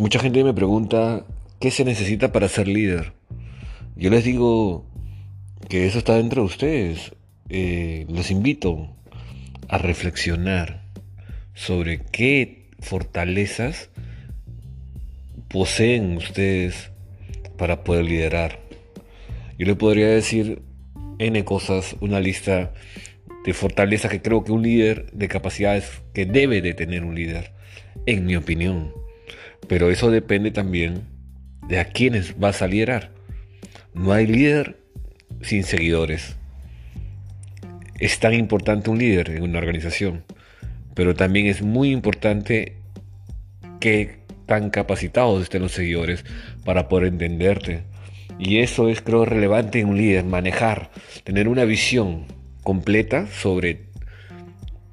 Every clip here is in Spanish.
Mucha gente me pregunta qué se necesita para ser líder. Yo les digo que eso está dentro de ustedes. Eh, los invito a reflexionar sobre qué fortalezas poseen ustedes para poder liderar. Yo le podría decir N cosas, una lista de fortalezas que creo que un líder, de capacidades que debe de tener un líder, en mi opinión. Pero eso depende también de a quiénes vas a liderar. No hay líder sin seguidores. Es tan importante un líder en una organización, pero también es muy importante que tan capacitados estén los seguidores para poder entenderte. Y eso es creo relevante en un líder, manejar, tener una visión completa sobre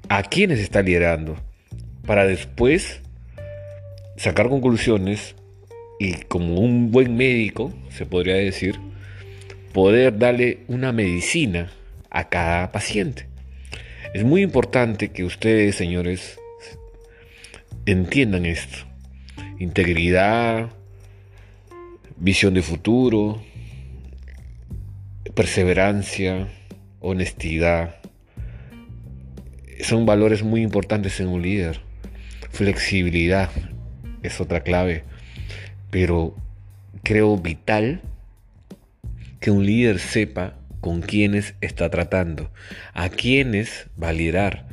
a quiénes está liderando, para después sacar conclusiones y como un buen médico, se podría decir, poder darle una medicina a cada paciente. Es muy importante que ustedes, señores, entiendan esto. Integridad, visión de futuro, perseverancia, honestidad. Son valores muy importantes en un líder. Flexibilidad, es otra clave, pero creo vital que un líder sepa con quiénes está tratando, a quiénes va a liderar,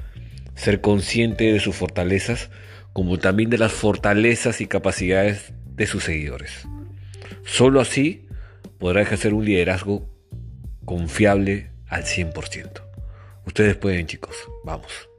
ser consciente de sus fortalezas como también de las fortalezas y capacidades de sus seguidores. Solo así podrá ejercer un liderazgo confiable al 100%. Ustedes pueden chicos, vamos.